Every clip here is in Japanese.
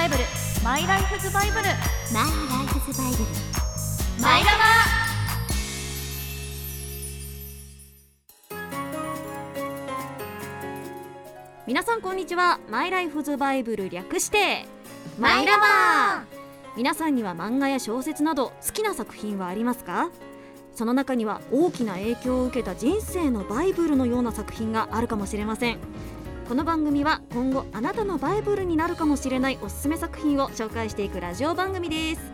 バイブルマイライフズバイブルマイライフズバイブルマイラ皆さんこんにちは。マイライフズバイブル略してマイラバ皆さんには漫画や小説など好きな作品はありますか？その中には大きな影響を受けた人生のバイブルのような作品があるかもしれませんこの番組は今後あなたのバイブルになるかもしれないおすすめ作品を紹介していくラジオ番組です。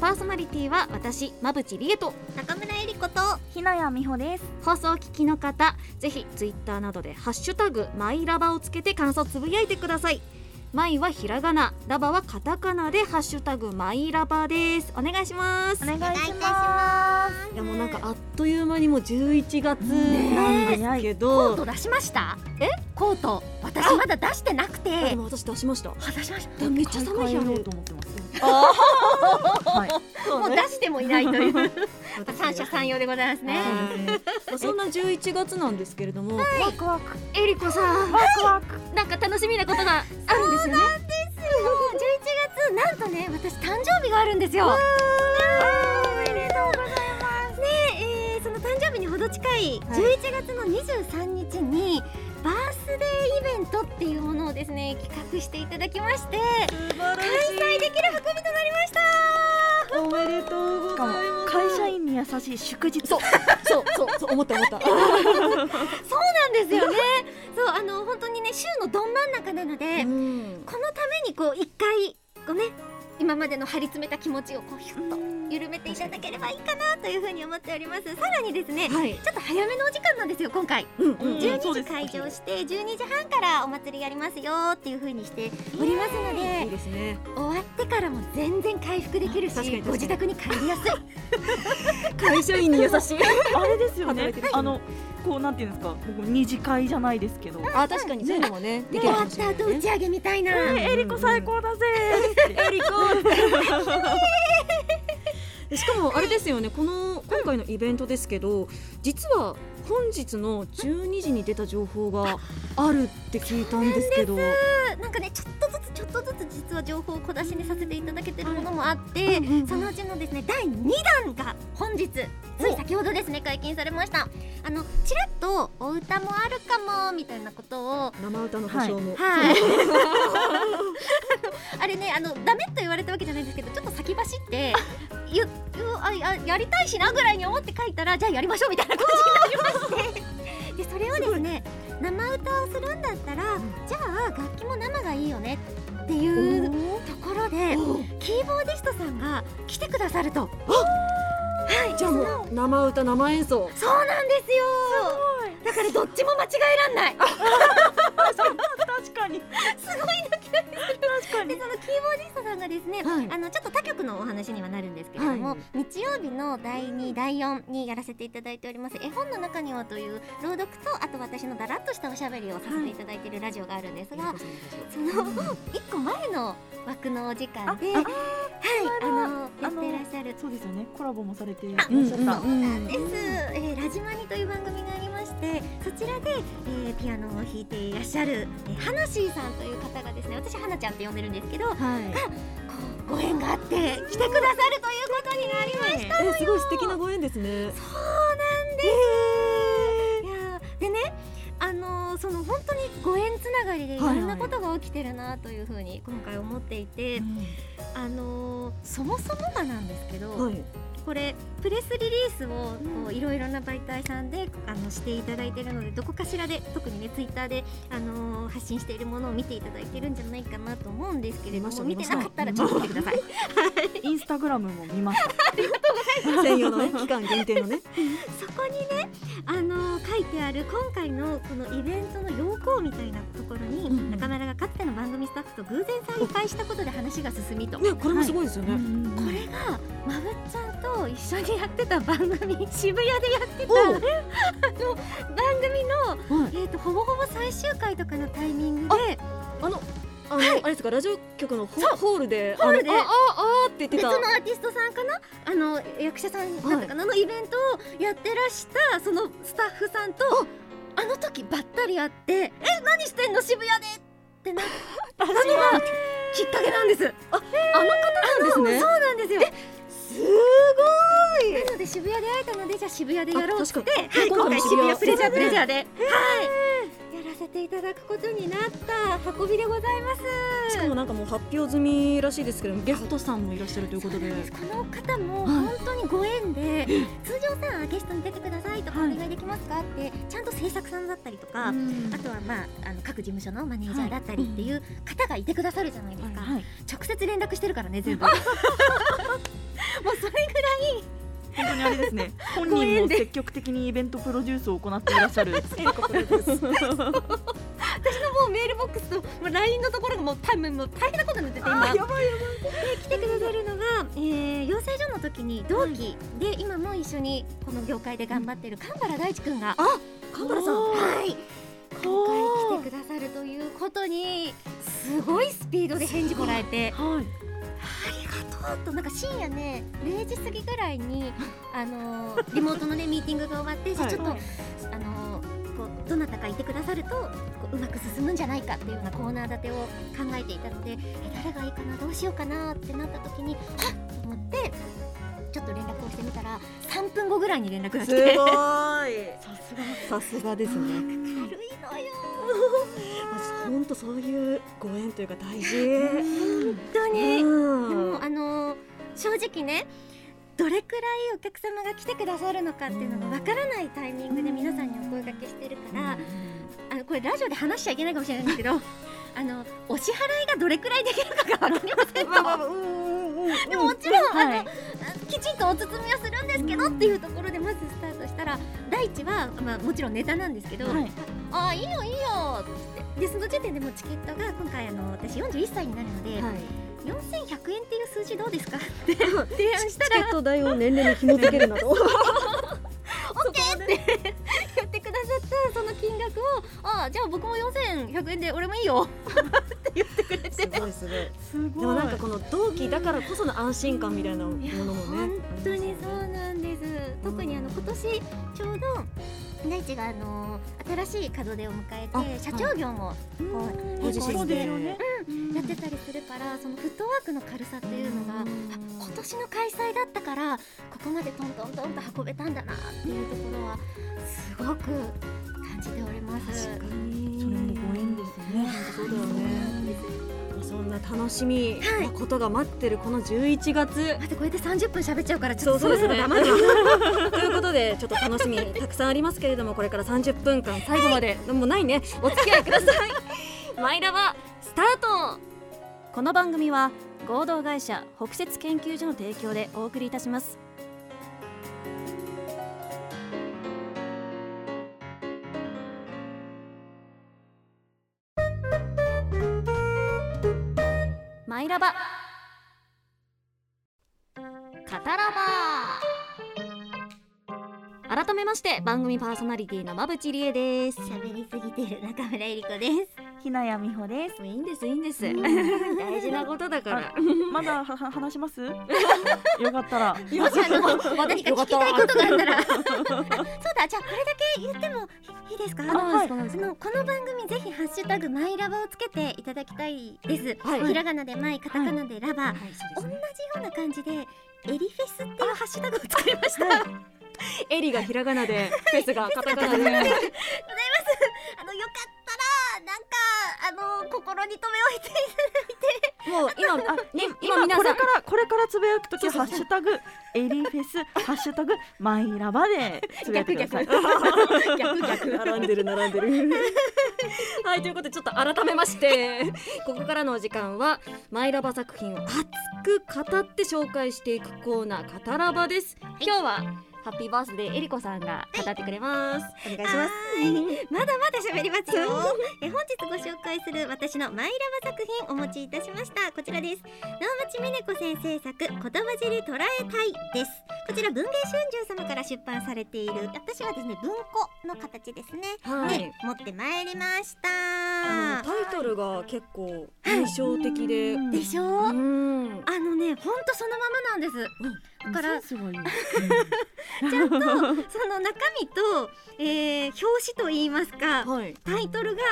パーソナリティは私馬淵理恵と。中村えり子とひなやみほです。放送を聞きの方ぜひツイッターなどでハッシュタグマイラバをつけて感想つぶやいてくださいマイはひらがなラバはカタカナでハッシュタグマイラバです。お願いします。お願いしまます。いやもうなんかあっという間にもう11月なんですけコど、ート出しました？え？コート。私まだ出してなくて。でも私出しました。あ出しました。めっちゃ寒い日あると思ってます。はい。もう出してもいないという。私三者三様でございますねそんな11月なんですけれども、ワクワク。えりこさん。ワクワク。なんか楽しみなことがあるんですよ。ね11月なんとね私誕生日があるんですよ。おめでとうございます。ねえーその誕生日にほど近いはい。11月の23日にバースデーイベントっていうものをですね企画していただきまして開催できる運びとなりましたおめでとうごしかもざいます。会社員に優しい祝日。そうそうそう思った思った。そうなんですよね。そうあの本当にね週のど真ん中なので、うん。このためにこう一回こうね今までの張り詰めた気持ちをこうヒュッと緩めていただければいいかなというふうに思っております。さらにですねはい。ちょっと早めのお時間なんですよ今回。うんうんうん12時そうです開場して12時半からお祭りやりますよっていうふうにしておりますのいいでですね。終わってからも全然回復できるしご自宅に帰りやすい。会社員に優しい。あれですよね。働いあのこうなんていうんですか、僕二次会じゃないですけど。あ確かにそういうのもねでき終わっるかもしれないね。た後打ち上げみたいな、ええりこ最高だぜ エリコ しかもあれですよね。この今回のイベントですけど実は本日の12時に出た情報があるって聞いたんですけど。なんかねちょっとちょっとずつ実は情報を小出しにさせていただけてるものもあって、そのうちのですね第2弾が本日つい先ほどですね解禁されました。あのちらっとお歌もあるかもみたいなことを生歌の保証も、はい。あれねあのダメと言われたわけじゃないんですけどちょっと先走ってゆゆあややりたいしなぐらいに思って書いたらじゃあやりましょうみたいな感じになりまして。でそれをですね生歌をするんだったら、じゃあ楽器も生がいいよね。っていうところでキーボーディストさんが来てくださると。はい、じゃあもう生歌生演奏。そうなんですよ。だからどっちも間違えらんない。確かに。すごいな確かに。でそのキーボーディストさんがですね、はいあのちょっと他局のお話にはなるんですけれども、はい日曜日の第2第4にやらせていただいております絵本の中にはという朗読とあと私のだらっとしたおしゃべりをさせていただいているラジオがあるんですが、その一個前の枠のお時間で、あはいあのやっていらっしゃるそうですよね。コラボもされていあらっしゃった。うんうんうんです、えーラジマニという番組がありましてそちらで、えーピアノを弾いていらっしゃる、えー、花シーさんという方がですね私花ちゃんって呼んでるんですけどこはうご縁があって来てくださるということになりましたいえすごい素敵なご縁ですね。そうなんです、いやーでねあのーその本当にご縁つながりでいろんなことが起きてるなというふうに今回思っていて、あのーそもそもがなんですけど、はい。これプレスリリースをいろいろな媒体さんであのしていただいているのでどこかしらで特にねツイッターで、あのー発信しているものを見ていただいてるんじゃないかなと思うんですけれども見てなかったらちょっと見てください。インスタグラムも見ました。専用のね期間限定のね。そこにね、あのー書いてある今回のこのイベントの要項みたいなところに、うんうん。中村がかつての番組スタッフと偶然再会したことで話が進みと。ねこれもすごいですよね、これがまぶっちゃんと一緒にやってた番組渋谷でやってた。あの番組の、はい。えー、とほぼほぼ最終回とかのタイミングであのあの、はい。あれですかラジオ局のホールでホールで。あのあああって言って別たのアーティストさんかな？あの役者さんだったかな、のイベントをやってらしたそのスタッフさんとあの時ばったり会って「え何してんの？渋谷で!」ってなった のがきっかけなんです。あの方なんですね。そうなんですよすごい。なので渋谷で会えたのでじゃあ渋谷でやろうってはい、今回渋谷プレジャープレジャーでで、はい、せていただくことになった運びでございます。しかもなんかもう発表済みらしいですけどゲストさんもいらっしゃるということで。この方もはい本当にご縁で、通常さゲストに出てくださいとかお願いできますかってちゃんと制作さんだったりとか、うん。あとはまああの各事務所のマネージャーだったりっていう方がいてくださるじゃないですか、はい。直接連絡してるからね全部。もうそれぐらい本当にあれですね。本人も積極的にイベントプロデュースを行っていらっしゃる 私のもうメールボックスともう LINE のところがもう多分もう大変なことになってて今やばいやばいで来てくださるのが、えー、養成所の時に同期で、今も一緒にこの業界で頑張ってる神原大地くんが、あ神原さん。はい。今回来てくださるということにすごいスピードで返事もらえて。はい。ありがとなんか深夜ね0時過ぎぐらいに あのーリモートのねミーティングが終わって、じゃあちょっと、はいあのーこうどなたかいてくださるとこううまく進むんじゃないかっていうようなコーナー立てを考えていたのでえ誰がいいかなどうしようかなってなった時にはっと思ってちょっと連絡をしてみたら3分後ぐらいに連絡が来すてごい。さすが。さすがですね。軽いのよ。本当そういうご縁というか大事。本当に、うん。でもあのー正直ねどれくらいお客様が来てくださるのかっていうのがわからないタイミングで皆さんにお声掛けしてるから、あのこれラジオで話しちゃいけないかもしれないんですけどあのお支払いがどれくらいできるかがわかりませんと、でももちろん、はい。あのきちんとお包みはするんですけどっていうところでまずスタートしたら第一は、まあ、もちろんネタなんですけど、はい。ああいいよいいよって。でその時点でもうチケットが今回あの私41歳になるので、はい。4100円っていう数字どうですかって 提案したチケらット代を年齢に紐付けるなど。や ってくださったその金額をああじゃあ僕も4100円で俺もいいよ。って言ってくれて。すごいすごい。すごい。でもなんかこの同期だからこその安心感みたいなものもね。本当にそうなんです。特にあの今年ちょうど大地があの新しい門出を迎えあて社長業もこうご自身そうですよねやってたりするからそのフットワークの軽さっていうのがあ今年の開催だったからここまでトントントンと運べたんだなっていうところはすごく感じております。確かに。それもご縁ですよね。そうだよね。そんな楽しみはい。なことが待ってるこの11月。待ってこうやって30分喋っちゃうからちょっとそうそろろ黙るわ。ということでちょっと楽しみたくさんありますけれどもこれから30分間最後まで、もうないね。お付き合いください。マイラバ。スタート。この番組は合同会社北雪研究所の提供でお送りいたします。マイラバ。カタラバ。改めまして番組パーソナリティの馬淵理恵です。喋りすぎてる中村えり子です。ひなやみほです。いいんですいいんです。大事なことだから。まだ話します？よかったら。もしあの何か聞きたいことがあったら。あ そうだじゃあこれだけ言ってもいいですか？あはい。あのこの番組ぜひハッシュタグマイラバをつけていただきたいです、はい。ひらがなでマイカタカナでラバ、はい。同じような感じでエリフェスっていうハッシュタグを作りました、エリがひらがなでフェスがカタカナで。あのよかったらなんかあの心に留め置いてもう今あ、ね、今今これからこれからつぶやくときハッシュタグエリフェス ハッシュタグマイラバでつぶやいてください。逆逆。並んでる並んでる。はいということでちょっと改めましてここからのお時間はマイラバ作品を熱く語って紹介していくコーナー「カタラバ」です、今日はハッピーバースデーえりこさんが語ってくれます、お願いします。はいまだまだ喋りますよ。え本日ご紹介する私のマイラバ作品お持ちいたしました。こちらです。能町みね子先生作言葉尻捉えたいです。こちら文芸春秋様から出版されている私はですね文庫の形ですね。はい。で持ってまいりましたタイトルが結構印象的で、うんでしょ？うあんのねほんとそのままなんです。だから ちゃんとその中身と、えー表紙といいますかはい。タイトルが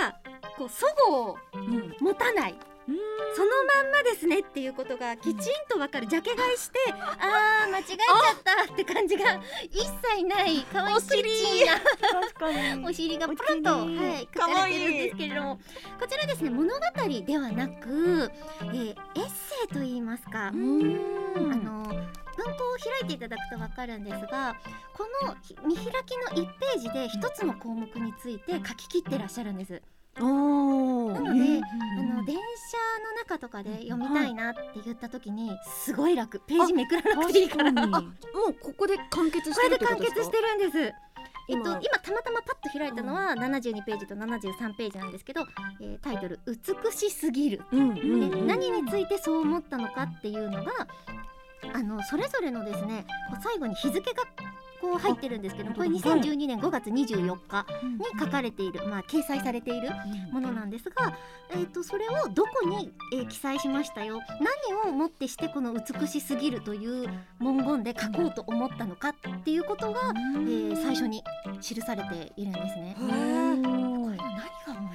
こう齟齬をうん。持たないそのまんまですねっていうことがきちんとわかる。ジャケ買いしてあー間違えちゃったって感じが一切ない。可愛いキッチンな。確かに。お尻がプランと、お尻。はい、書かれてるんですけれども。こちらですね物語ではなく、えーエッセイといいますか、あの文庫を開いていただくとわかるんですがこのひ見開きの1ページで一つの項目について書き切ってらっしゃるんです。おなので、あの電車の中とかで読みたいなって言った時にすごい楽。ページめくらなくていいから。こ もうここで完結してるれで完ってことです。か結してるんです。えっと、今今たまたまパッと開いたのは72ページと73ページなんですけど、えータイトル「美しすぎる」うんうんでうん。何についてそう思ったのかっていうのがあのそれぞれのですねこう最後に日付がこう入ってるんですけどこれ2012年5月24日に書かれている、まあ、掲載されているものなんですが、えー、とそれをどこに、えー記載しましたよ。何をもってしてこの美しすぎるという文言で書こうと思ったのかっていうことが、えー最初に記されているんですね。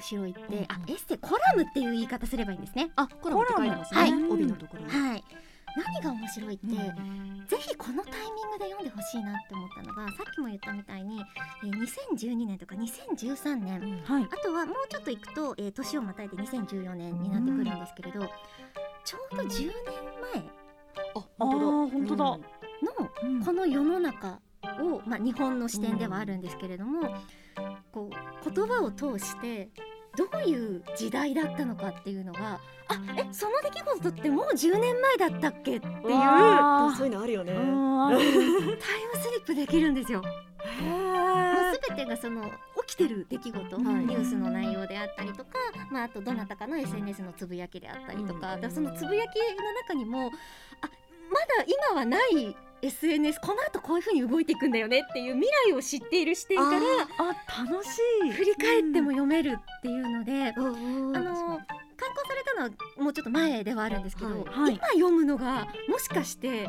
面白いってあエッセイコラムっていう言い方すればいいんですね。あコラムって書いてますね、はい。帯のところに、はい何が面白いって、ぜひこのタイミングで読んでほしいなって思ったのがさっきも言ったみたいに、えー2012年とか2013年はい。あとはもうちょっといくと、えー年をまたいで2014年になってくるんですけれど、ちょうど10年ああー本当だ。前のうん。この世の中を、まあ、日本の視点ではあるんですけれども、こう言葉を通してどういう時代だったのかっていうのがあえその出来事ってもう10年前だったっけっていう。そういうのあるよね。うんある。ムスリップできるんですよ。もう全てがその起きてる出来事、はい。ニュースの内容であったりとか、まあ、あとどなたかの SNS のつぶやきであったりとか,、うん。そのつぶやきの中にもあまだ今はない SNS この後こういう風に動いていくんだよねっていう未来を知っている視点からあ楽しい。振り返っても読めるっていうので、あーあの刊行されたのはもうちょっと前ではあるんですけど、はい。今読むのがもしかして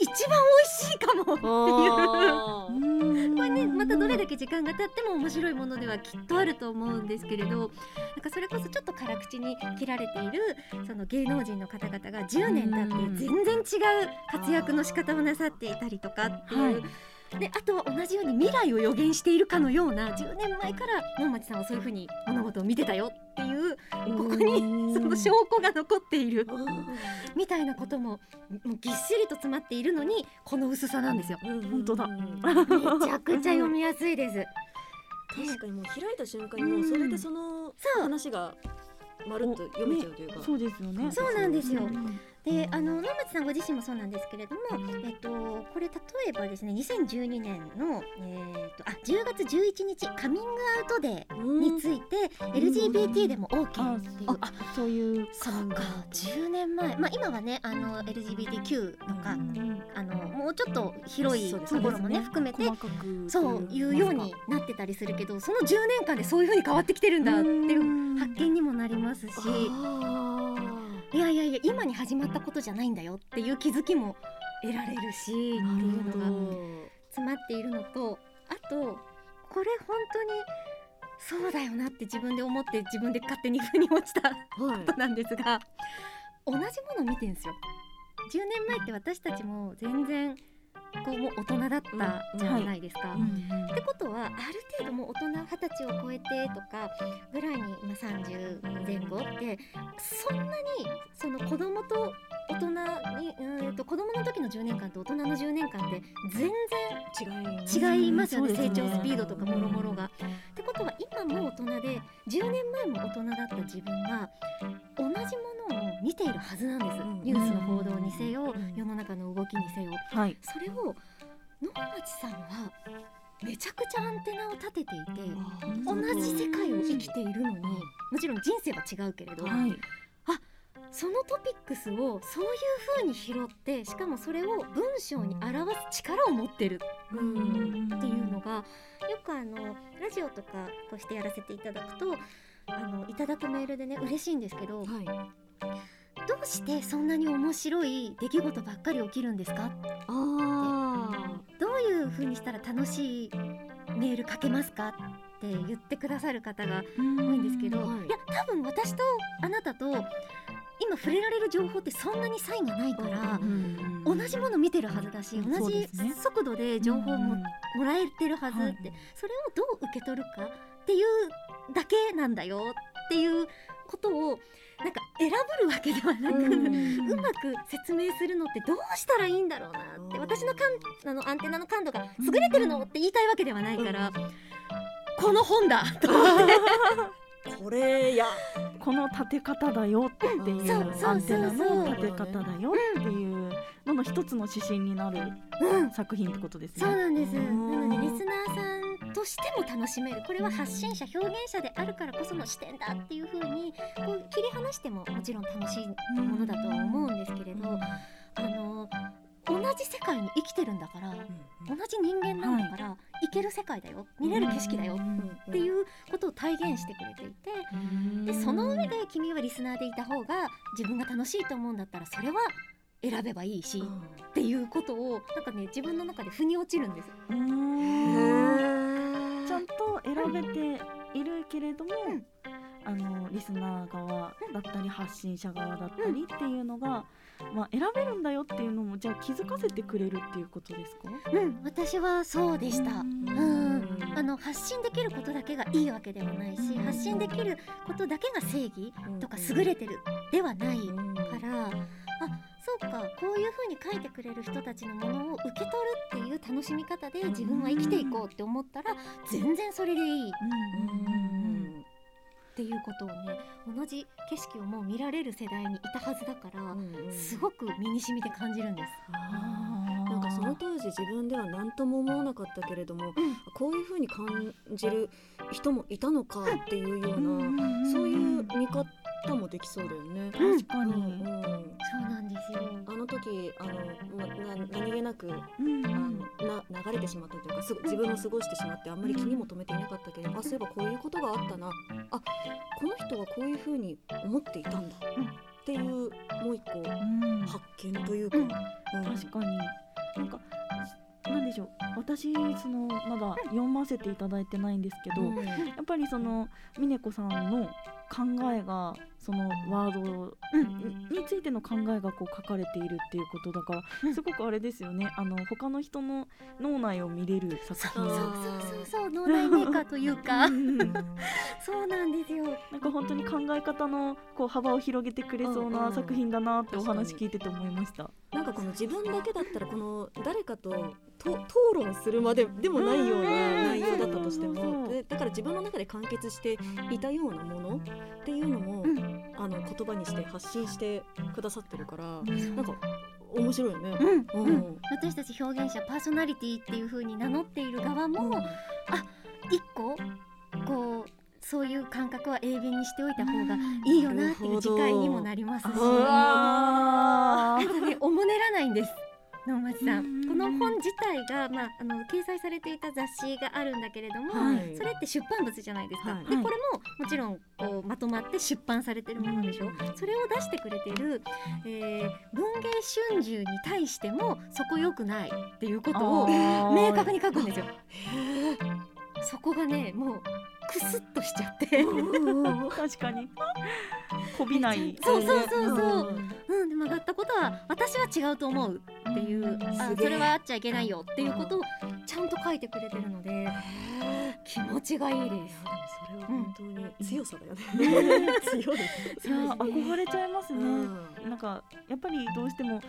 一番美味しいかもっていう。これねまたどれだけ時間が経っても面白いものではきっとあると思うんですけれどなんかそれこそちょっと辛口に切られているその芸能人の方々が10年経って全然違う活躍の仕方をなさっていたりとかっていう。はいであとは同じように未来を予言しているかのような10年前から能町さんはそういうふうに物事を見てたよっていうここにその証拠が残っている。みたいなことももうぎっしりと詰まっているのにこの薄さなんですよ。本当だ。めちゃくちゃ読みやすいです。確かにもう開いた瞬間にもうそれでその話がまるっと読めちゃうというか、そう。ですよねそうなんですよ。う。んであの能町さんご自身もそうなんですけれども、えっと、これ例えばですね2012年の、えっとあ10月11日カミングアウトデーについて LGBT でも OK っていう。あそういうそうか10年前、まあ、今はねあの LGBTQ とか、あのもうちょっと広いところもね含めてそういうようになってたりするけどその10年間でそういう風に変わってきてるんだっていう発見にもなりますし。あいやいやいや今に始まったことじゃないんだよっていう気づきも得られるしっていうのが詰まっているのとあとこれ本当にそうだよなって自分で思って自分で勝手に腑に落ちたことなんですが同じもの見てんすよ。10年前って私たちも全然こうもう大人だったじゃないですか。ってことはある程度もう大人二十歳を超えてとかぐらいに、まあ、30前後ってそんなにその子供と大人にうんと子供の時の10年間と大人の10年間で全然違いますよね。ね。成長スピードとかもろもろが。ってことは今も大人で10年前も大人だった自分が同じものを見ているはずなんです、うん。ニュースの報道にせよ、うん。世の中の動きにせよ。はい。それを能町さんはめちゃくちゃアンテナを立てていて同じ世界を生きているのにもちろん人生は違うけれど、はい。そのトピックスをそういう風に拾ってしかもそれを文章に表す力を持ってるっていうのがよくあのラジオとかとしてやらせていただくとあのいただくメールでね嬉しいんですけどはいどうしてそんなに面白い出来事ばっかり起きるんですか？あどういう風にしたら楽しいメール書けますかっって言ってくださる方が多多いんですけど、はい。い、や多分私とあなたと今触れられる情報ってそんなに差異がないから、同じもの見てるはずだしうん同じ速度で情報ももらえてるはずって、はい。それをどう受け取るかっていうだけなんだよっていうことをなんか選ぶるわけではなく、うまく説明するのってどうしたらいいんだろうなってうん。私の感あのアンテナの感度が優れてるのって言いたいわけではないから、この本だと思って。これや。この立て方だよっていうそうそうそうアンテナの立て方だよっていうのの一つの指針になるうん。作品ってことですね。そうなんです。なうん。のでリスナーさんとしても楽しめる。これは発信者、表現者であるからこその視点だっていう風にこう切り離してももちろん楽しいものだとは思うんですけれど、あの同じ世界に生きてるんだから、同じ人間なんだから、行ける世界だよ、見れる景色だよっていうことを体現してくれていて、でその上で君はリスナーでいた方が自分が楽しいと思うんだったらそれは選べばいいし、っていうことをなんかね自分の中で腑に落ちるんです。選べているけれども、あのリスナー側だったり発信者側だったりっていうのが、まあ、選べるんだよっていうのもじゃあ気づかせてくれるっていうことですか？うん、私はそうでした。うん。うん、あの発信できることだけがいいわけではないし、うん。発信できることだけが正義とか優れてるではないから、あ、そうか、こういう風に書いてくれる人たちのものを受け取るっていう楽しみ方で自分は生きていこうって思ったら、全然それでいい。っうん。ていうことをね、同じ景色をもう見られる世代にいたはずだから、すごく身に染みて感じるんです。なんかその当時自分では何とも思わなかったけれども、こういう風に感じる人もいたのかっていうような、そういう見方もできそうだよね。確かに、うん。そうなんですよ。あの時あの、ま、な何気なくうん。あのな流れてしまったというかすぐ自分も過ごしてしまってあんまり気にも留めていなかったけど、あそういえばこういうことがあったな。あこの人はこういうふうに思っていたんだ、うん。っていうもう一個うん。発見というか、うん。うん。確かに。なんかなんでしょう。私そのまだ読ませていただいてないんですけど、うん。やっぱりその峰子さんの考えがそのワードについての考えがこう書かれているっていうことだから、うん。すごくあれですよね。あの他の人の脳内を見れる作品。そうあそうそうそう。脳内メーカーというか。うん。そうなんですよ。なんか本当に考え方のこう幅を広げてくれそううんうなん。作品だなってお話聞いてて思いました。なんかこの自分だけだったらこの誰かとと討論するまででもないような内容だったとしても。でだから自分の中で完結していたようなものっていうのも、うん。あの言葉にして発信してくださってるから、うん。なんか面白いよね。うん。ううん。ん、私たち表現者パーソナリティっていう風に名乗っている側も一個こうそういう感覚は英弁にしておいた方がいいよなっていう次回にもなりますし、ねおもねらないんです能町さうんんこの本自体が、まあ、あの掲載されていた雑誌があるんだけれども、はい。それって出版物じゃないですか、はい。はい。でこれももちろんこうまとまって出版されてるものでしょ、それを出してくれてる、えー文芸春秋に対してもそこ良くないっていうことを明確に書くんですよ。そこがねもうクスッとしちゃって、確かに。こびない。そうそうそうそう、んうん、で曲がったことは私は違うと思うっていう、あそれはあっちゃいけないよっていうことをちゃんと書いてくれてるので気持ちがいいです。それは本当に 強さだよね。強い。いや憧れちゃいますね、うん。なんかやっぱりどうしても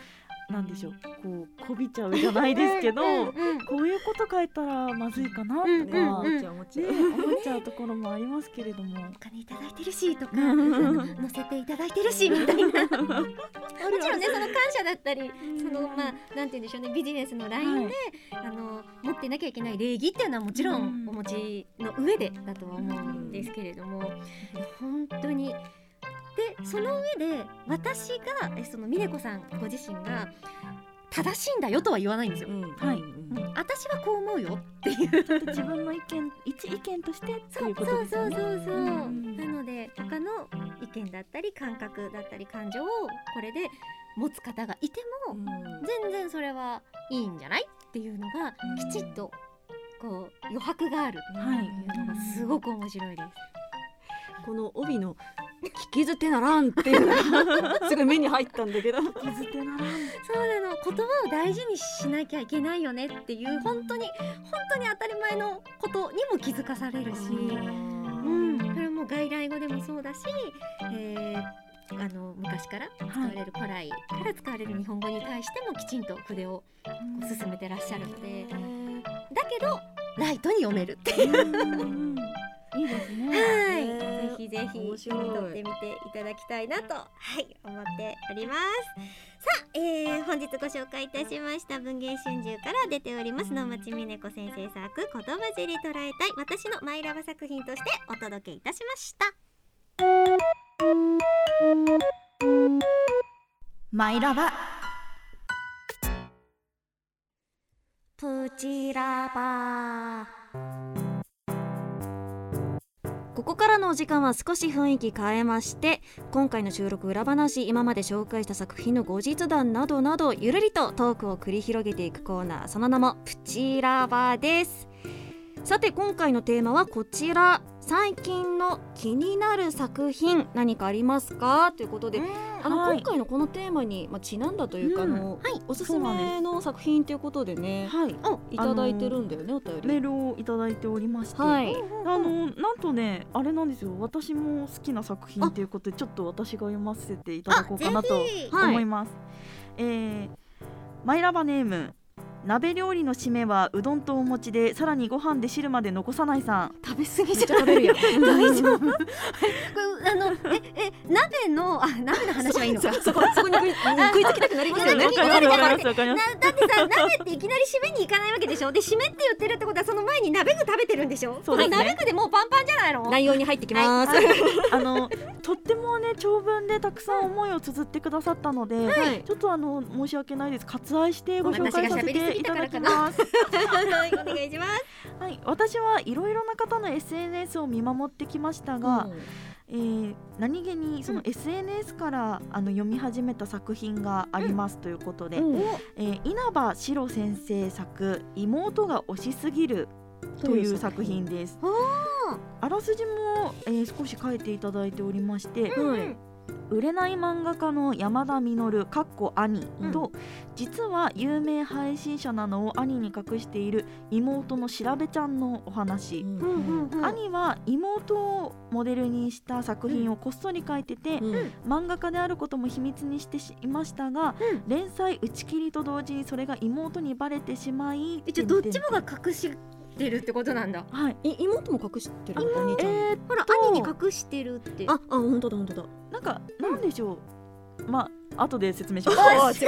なんでしょう。こうこびちゃうじゃないですけど、こういうこと書いたらまずいかなとか、うんうんうん思っちゃうところもありますけれども。お金いただいてるしとかうん 載せていただいてるしみたいな。もちろんねその感謝だったりそのまあなんて言うんでしょうねビジネスのラインで、あの持っていなきゃいけない礼儀っていうのはもちろうんんお持ちの上でだとは思うんですけれども本当にでその上で私がえその峰子さんご自身が正しいんだよとは言わないんですよ。うん。はい。うん私はこう思うよっていう。ちょっと自分の意見一意見としてってそういうことそうそうですよね。そうそう、ん。なので他の意見だったり感覚だったり感情をこれで持つ方がいても、うん。全然それはいいんじゃないっていうのがうん。きちっとこう余白があるってはいいうのがすごく面白いです。この帯の聞き捨てならんっていう。の がす目に入ったんだけど。傷手ならん。そうなの。言葉を大事にしなきゃいけないよねっていう本当に本当に当たり前のことにも気づかされるし、うん、それも外来語でもそうだし、えーあの昔から使われる古来から使われる日本語に対してもきちんと筆を進めてらっしゃるので。だけどライトに読めるっていう。うんいいですね。はい、ねぜひぜひ面白い。読んでみていただきたいなとはい思っております。さあ、えー、本日ご紹介いたしました文芸春秋から出ております野町美奈子先生作言葉尻捉えたい私のマイラバ作品としてお届けいたしました。マイラバ。プチラバここからのお時間は少し雰囲気変えまして今回の収録裏話今まで紹介した作品の後日談などなどゆるりとトークを繰り広げていくコーナー。その名もプチラバです。さて今回のテーマはこちら。最近の気になる作品何かありますか？ということであの、はい。今回のこのテーマに、まあ、ちなんだというか、うん。あのはい。おすすめの作品ということでねはい。いただいてるんだよね、お便り。メールをいただいておりまして、はい、あのなんとねあれなんですよ。私も好きな作品ということでちょっと私が読ませていただこうかなと思います、えーマイラバネーム鍋料理の締めはうどんとお餅でさらにご飯で汁まで残さないさん。食べ過ぎじゃちゃ食べるやん。大丈夫？あのええ鍋のあ鍋の話はいいのか？そそこそこに食いつきたくなりますよね。わかる。わかる。わかりますだってさ鍋っていきなり締めに行かないわけでしょで締めって言ってる。ってことはその前に鍋具食べてる。んでしょそうですね鍋具でもうパンパンじゃないの内容に入ってきます。あのとってもね長文でたくさん思いを綴ってくださったので、はいちょっとあの申し訳ないです割愛してご紹介させていただきますはいお願いします。はい私はいろいろな方の SNS を見守ってきましたが、えー何気にその SNS から、あの読み始めた作品がありますということで、うん。えー稲葉史郎先生作「妹が推しすぎる」という作品です。あらすじも、えー少し書いていただいておりまして、はい売れない漫画家の山田実かっこ兄と、実は有名配信者なのを兄に隠している妹の調べちゃんのお話。兄は妹をモデルにした作品をこっそり書いてて、うん。漫画家であることも秘密にしていましたが、うん。連載打ち切りと同時にそれが妹にバレてしまい一応どっちもが隠してるってことなんだ。はい。い妹も隠してるお兄ちゃん。えー、ほらと兄に隠してるって。ああ本当だ本当だ。なんかなんでしょう、まあ後で説明します。で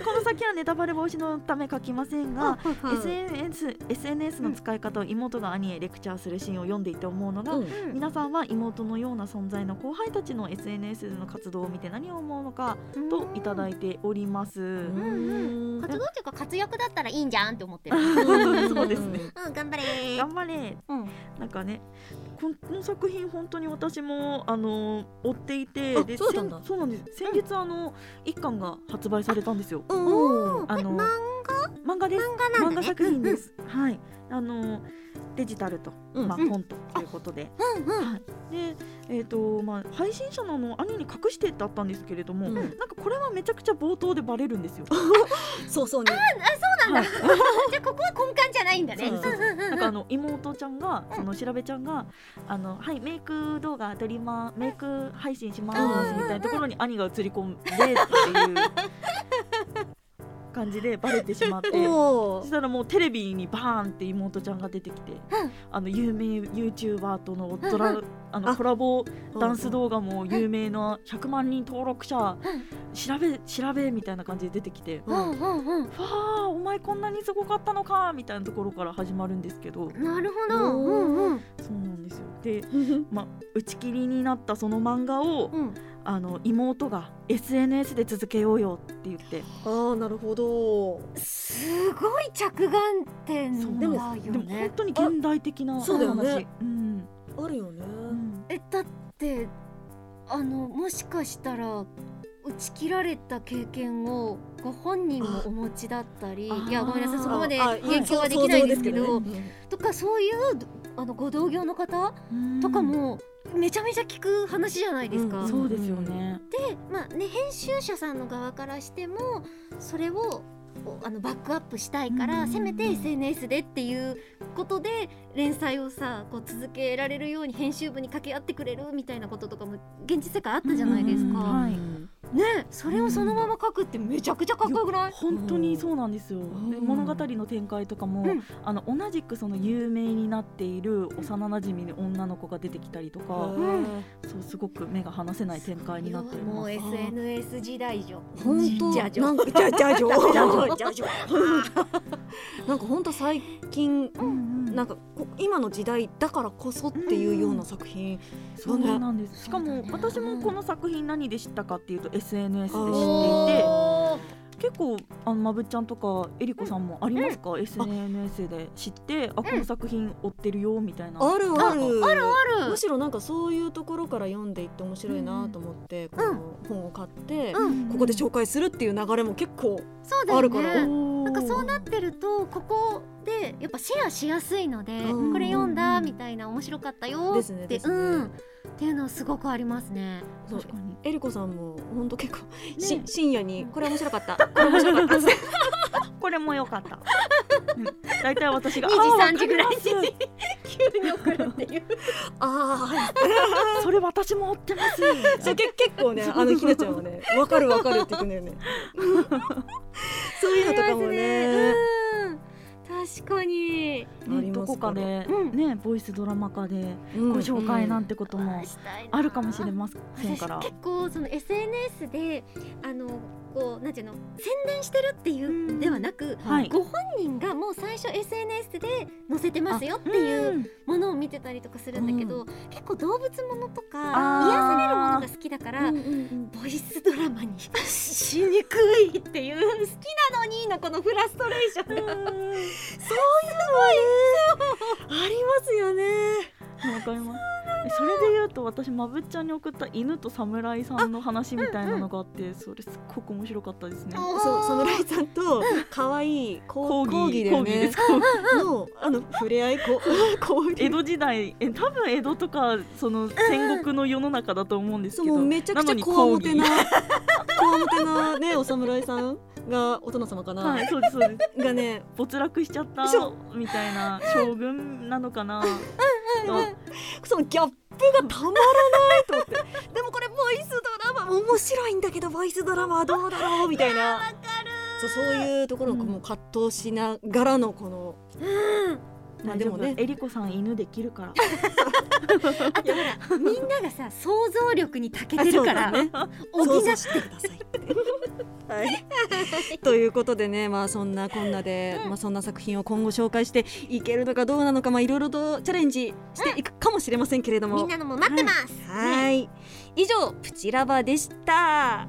この先はネタバレ防止のため書きませんが、SNS, SNS の使い方を妹が兄へレクチャーするシーンを読んでいて思うのが、うん。皆さんは妹のような存在の後輩たちの SNS での活動を見て何を思うのかといただいております。うん活動っていうか活躍だったらいいんじゃんって思ってる。そうですね。うん頑張れ。頑張れ、うん。なんかねこの作品本当に私もあの追っていてあでそうなんだ。先そうなんです。先日あの一巻が発売されたんですよ。うん。あの漫漫画です。漫画作品です、はい。あのデジタルと、うん。まあ、うん。本ということで、うんうん。はい、でえっ、とまあ配信者なの兄に隠してってあったんですけれども、うん。なんかこれはめちゃくちゃ冒頭でバレるんですよ。そうそうね。はい。じゃあここは根幹じゃないんだね。そうそうう。んうんうん。なんかあの妹ちゃんがその調べちゃんがあのはいメイク動画撮りまメイク配信しますみたいなところに兄が映り込んでっていう 感じでバレてしまって。おそしたらもうテレビにバーンって妹ちゃんが出てきて、あの有名 YouTuber とのドラ、あのあ。コラボダンス動画も有名な100万人登録者、調べ調べみたいな感じで出てきて、わあお前こんなにすごかったのかみたいなところから始まるんですけど。なるほど。うんうん。そうなんですよ。で、ま、打ち切りになったその漫画を、うんあの妹が SNS で続けようよって言って。ああなるほど。すごい着眼点だよでもでも本ね当に現代的なお話そうだよね。うん。あるよね。うん。えだってあのもしかしたら打ち切られた経験をご本人もお持ちだったりいやごめんなさいそこまであ言及はできないんですけど,、とかそういうあのご同業の方とかもめちゃめちゃ聞く話じゃないですか。うんそうですよね。でまあね編集者さんの側からしてもそれをあのバックアップしたいから、うんせめて SNS でっていうことで連載をさこう続けられるように編集部に掛け合ってくれるみたいなこととかも現実世界あったじゃないですうんか。はいねそれをそのまま書くってめちゃくちゃかっこよくない？本当にそうなんですよ。でうん。物語の展開とかも、うん。あの同じくその有名になっている幼馴染の女の子が出てきたりとか、ん。そうすごく目が離せない展開になっていもう。SNS 時代以上本当？じゃじゃなんかじゃじゃじょじゃじょなんか本当最近なんかこ今の時代だからこそっていうような作品そうなんです。しかも私もこの作品何で知ったかっていうと SNS で知っていて、結構あのまぶっちゃんとかえりこさんもありますか、SNS で知ってあこの作品追ってるよみたいな。あるある。あるある。むしろなんかそういうところから読んでいって面白いなと思って、この本を買って、うん。ここで紹介するっていう流れも結構そうだよあるから。なんかそうなってるとここでやっぱシェアしやすいので、うん。これ読んだみたいな面白かったよってですねね。うん。っていうのはすごくありますね。そう。えりこさんも本当結構、し深夜にこれ面白かった。これ面白かった。っ てこれも良かった。うん。大体私が2時あー3時ぐらいに。急に送るってい。う。ああそれ私も追ってます。そうけ結構ねあのひなちゃんはねわかるわかるって言ってくんだよね。そういうのとかもね。うん確かに。ね、どこかで、うん。ねボイスドラマ化でうん。ご紹介なんてこともあるかもしれません私から。結構その SNS であのこうなんていうの宣伝してるっていううんではなく、はい。ご本人がもう最初 SNS で載せてますよっていうものを見てたりとかするんだけど、結構動物ものとか癒されるものが好きだから、うんうんうん。ボイスドラマにしにくいっていう好きなのにのこのフラストレーションが。そういうのはねありますよね。わかります。えそれで言うと私まぶっちゃんに送った犬と侍さんの話みたいなのがあってそれすっごく面白かったですね。そう侍さんと可愛いコ講義ーギーだよね。です。か。のあの触れ合いこ 江戸時代え多分江戸とかその戦国の世の中だと思うんですけど、そうもうめちゃくちゃなのにこわもてな講 こわもてなねお侍さんがお殿様かな、義はいそうですそうです。がね没落しちゃったそみたいな将軍なのかな。そのギャップがたまらないと思って。でもこれボイスドラマ面白いんだけどボイスドラマはどうだろうみたいな。そうそういうところをうん。もう葛藤しながらのこの、まあでもねえりこさん犬できるから。あとほらみんながさ想像力に長けてるから、ね。補っ想像してくださいって。はい、ということでね、まあ、そんなこんなで、まあ、そんな作品を今後紹介していけるのかどうなのか、まあ、いろいろとチャレンジしていくかもしれませんけれども。みんなのも待ってます、はい。以上プチラバでした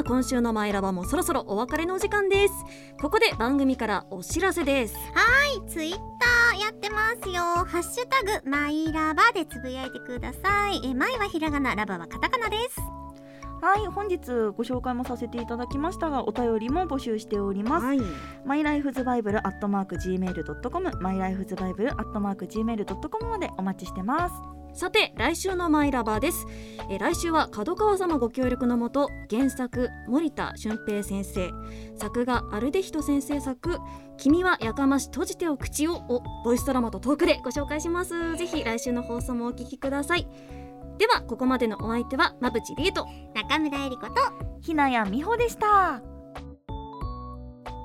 では今週のマイラバもそろそろお別れのお時間です。ここで番組からお知らせです。ツイッターやってますよ。ハッシュタグマイラバでつぶやいてください。えマイはひらがなラバはカタカナです。はい本日ご紹介もさせていただきましたがお便りも募集しております。はい。マイライフズバイブルアットマーク gmail ドットコムマイライフズバイブルアットマーク gmail ドットコムまでお待ちしてます。さて来週のマイラバです。え来週は角川様ご協力のもと原作森田俊平先生。作画アルデヒト先生作。君はやかまし閉じてお口ををボイスドラマとトークでご紹介します。ぜひ来週の放送もお聞きください。ではここまでのお相手はまぶちりえと中村えりことひなやみほでした。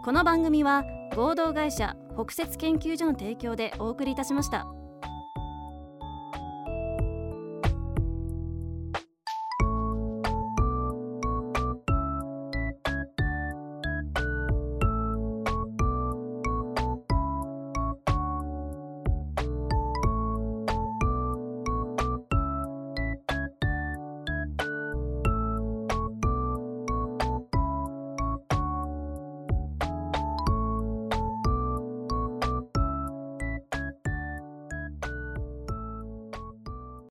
この番組は合同会社北雪研究所の提供でお送りいたしました